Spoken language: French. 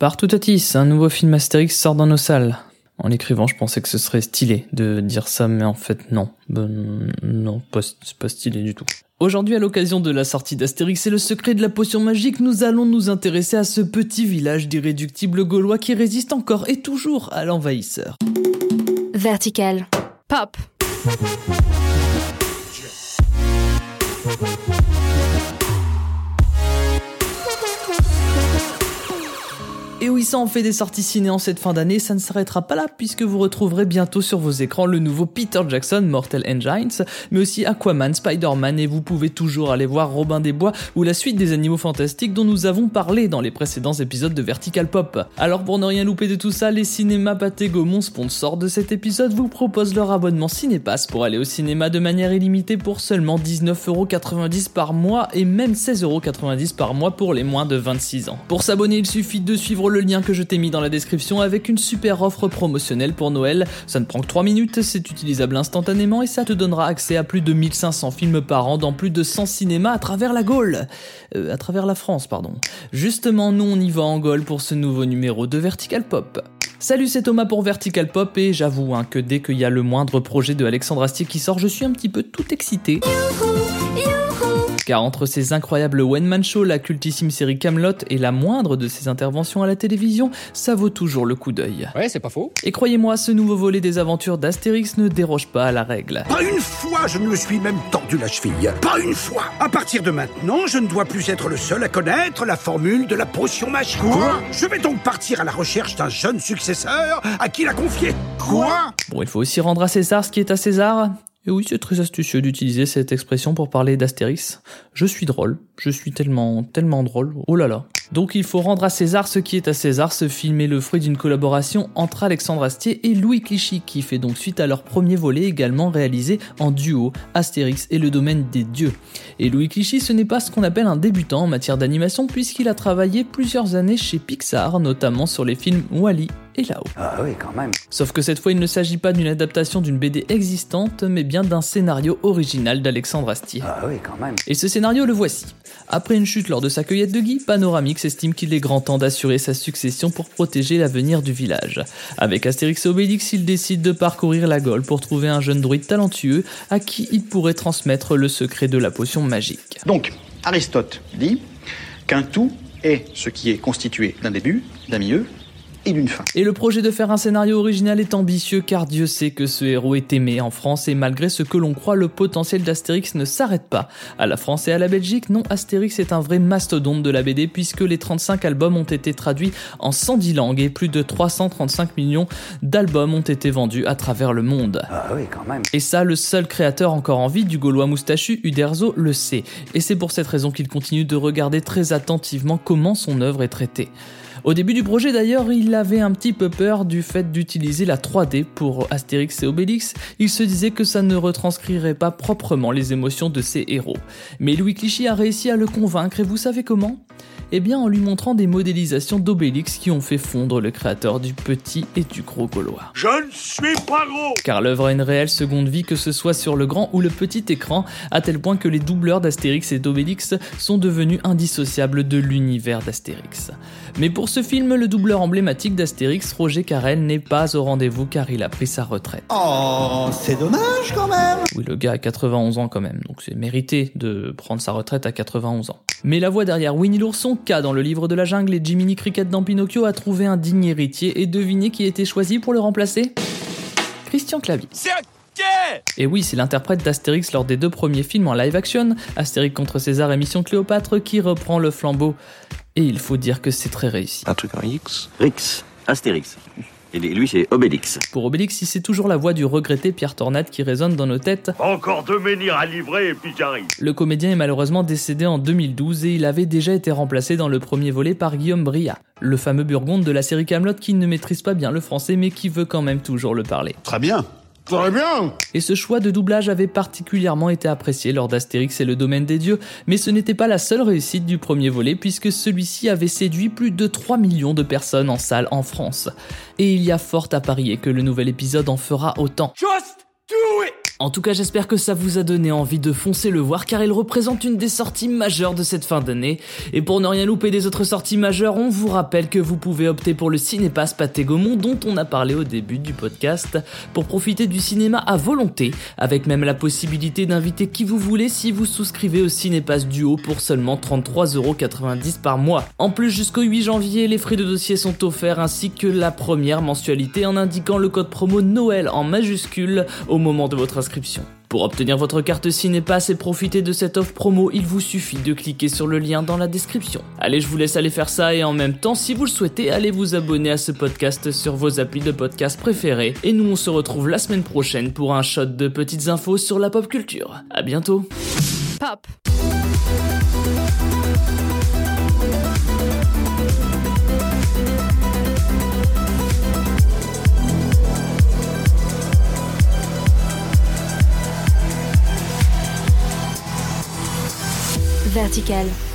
Partout Tatis, un nouveau film Astérix sort dans nos salles. En l'écrivant, je pensais que ce serait stylé de dire ça, mais en fait non. Ben, non, pas, c'est pas stylé du tout. Aujourd'hui, à l'occasion de la sortie d'Astérix et le secret de la potion magique, nous allons nous intéresser à ce petit village d'irréductibles gaulois qui résiste encore et toujours à l'envahisseur. Vertical. Pop. Et oui, ça en fait des sorties ciné en cette fin d'année, ça ne s'arrêtera pas là puisque vous retrouverez bientôt sur vos écrans le nouveau Peter Jackson Mortal Engines, mais aussi Aquaman, Spider-Man et vous pouvez toujours aller voir Robin des Bois ou la suite des animaux fantastiques dont nous avons parlé dans les précédents épisodes de Vertical Pop. Alors pour ne rien louper de tout ça, les cinémas Pathé Gaumont, sponsor de cet épisode, vous proposent leur abonnement Cinépass pour aller au cinéma de manière illimitée pour seulement 19,90€ par mois et même 16,90€ par mois pour les moins de 26 ans. Pour s'abonner, il suffit de suivre le lien que je t'ai mis dans la description avec une super offre promotionnelle pour Noël. Ça ne prend que 3 minutes, c'est utilisable instantanément et ça te donnera accès à plus de 1500 films par an dans plus de 100 cinémas à travers la Gaule. Euh, à travers la France, pardon. Justement, nous on y va en Gaule pour ce nouveau numéro de Vertical Pop. Salut, c'est Thomas pour Vertical Pop et j'avoue hein, que dès qu'il y a le moindre projet de Alexandre Astier qui sort, je suis un petit peu tout excité. Car entre ces incroyables one-man shows, la cultissime série Camelot et la moindre de ses interventions à la télévision, ça vaut toujours le coup d'œil. Ouais, c'est pas faux. Et croyez-moi, ce nouveau volet des aventures d'Astérix ne déroge pas à la règle. Pas une fois je ne me suis même tordu la cheville. Pas une fois. À partir de maintenant, je ne dois plus être le seul à connaître la formule de la potion magique. Quoi Je vais donc partir à la recherche d'un jeune successeur à qui la confier. Quoi Bon, il faut aussi rendre à César ce qui est à César. Et oui, c'est très astucieux d'utiliser cette expression pour parler d'Astérix. Je suis drôle, je suis tellement, tellement drôle. Oh là là. Donc il faut rendre à César ce qui est à César. Ce film est le fruit d'une collaboration entre Alexandre Astier et Louis Clichy, qui fait donc suite à leur premier volet également réalisé en duo, Astérix et le domaine des dieux. Et Louis Clichy, ce n'est pas ce qu'on appelle un débutant en matière d'animation, puisqu'il a travaillé plusieurs années chez Pixar, notamment sur les films Wally et là-haut. Ah oui, quand même. Sauf que cette fois, il ne s'agit pas d'une adaptation d'une BD existante, mais bien d'un scénario original d'Alexandre Astier. Ah oui, quand même. Et ce scénario le voici. Après une chute lors de sa cueillette de Guy, Panoramix estime qu'il est grand temps d'assurer sa succession pour protéger l'avenir du village. Avec Astérix et Obélix, il décide de parcourir la Gaule pour trouver un jeune druide talentueux à qui il pourrait transmettre le secret de la potion magique. Donc, Aristote dit qu'un tout est ce qui est constitué d'un début, d'un milieu et d'une fin. Et le projet de faire un scénario original est ambitieux car Dieu sait que ce héros est aimé en France et malgré ce que l'on croit, le potentiel d'Astérix ne s'arrête pas. À la France et à la Belgique, non, Astérix est un vrai mastodonte de la BD puisque les 35 albums ont été traduits en 110 langues et plus de 335 millions d'albums ont été vendus à travers le monde. Ah oui, quand même. Et ça, le seul créateur encore en vie du Gaulois moustachu, Uderzo, le sait. Et c'est pour cette raison qu'il continue de regarder très attentivement comment son œuvre est traitée. Au début du projet d'ailleurs, il avait un petit peu peur du fait d'utiliser la 3D pour Astérix et Obélix, il se disait que ça ne retranscrirait pas proprement les émotions de ses héros. Mais Louis Clichy a réussi à le convaincre et vous savez comment? Eh bien en lui montrant des modélisations d'Obélix qui ont fait fondre le créateur du petit et du gros Gaulois. Je ne suis pas gros Car l'œuvre a une réelle seconde vie que ce soit sur le grand ou le petit écran, à tel point que les doubleurs d'Astérix et d'Obélix sont devenus indissociables de l'univers d'Astérix. Mais pour ce film, le doubleur emblématique d'Astérix, Roger Carrel, n'est pas au rendez-vous car il a pris sa retraite. Oh, c'est dommage quand même Oui, le gars a 91 ans quand même, donc c'est mérité de prendre sa retraite à 91 ans. Mais la voix derrière Winnie l'ourson, Dans le livre de la jungle et Jiminy Cricket dans Pinocchio a trouvé un digne héritier et devinez qui a été choisi pour le remplacer? Christian Clavier. Et oui, c'est l'interprète d'Astérix lors des deux premiers films en live action, Astérix contre César et Mission Cléopâtre, qui reprend le flambeau. Et il faut dire que c'est très réussi. Un truc en X? Rix. Astérix. Et lui, c'est Obélix. Pour Obélix, c'est toujours la voix du regretté Pierre Tornade qui résonne dans nos têtes. Encore deux menhirs à livrer et puis j'arrive. Le comédien est malheureusement décédé en 2012 et il avait déjà été remplacé dans le premier volet par Guillaume Bria, le fameux burgonde de la série Camelot qui ne maîtrise pas bien le français mais qui veut quand même toujours le parler. Très bien Très bien Et ce choix de doublage avait particulièrement été apprécié lors d'Astérix et le domaine des dieux, mais ce n'était pas la seule réussite du premier volet puisque celui-ci avait séduit plus de 3 millions de personnes en salle en France. Et il y a fort à parier que le nouvel épisode en fera autant. Just do it En tout cas, j'espère que ça vous a donné envie de foncer le voir car il représente une des sorties majeures de cette fin d'année. Et pour ne rien louper des autres sorties majeures, on vous rappelle que vous pouvez opter pour le Cinépass Pathé dont on a parlé au début du podcast pour profiter du cinéma à volonté, avec même la possibilité d'inviter qui vous voulez si vous souscrivez au Cinépass Duo pour seulement 33,90€ par mois. En plus, jusqu'au 8 janvier, les frais de dossier sont offerts ainsi que la première mensualité en indiquant le code promo Noël en majuscule au moment de votre inscription. Pour obtenir votre carte Cinépass et profiter de cette offre promo, il vous suffit de cliquer sur le lien dans la description. Allez, je vous laisse aller faire ça et en même temps, si vous le souhaitez, allez vous abonner à ce podcast sur vos applis de podcast préférés. Et nous, on se retrouve la semaine prochaine pour un shot de petites infos sur la pop culture. À bientôt. Pop. Vertical.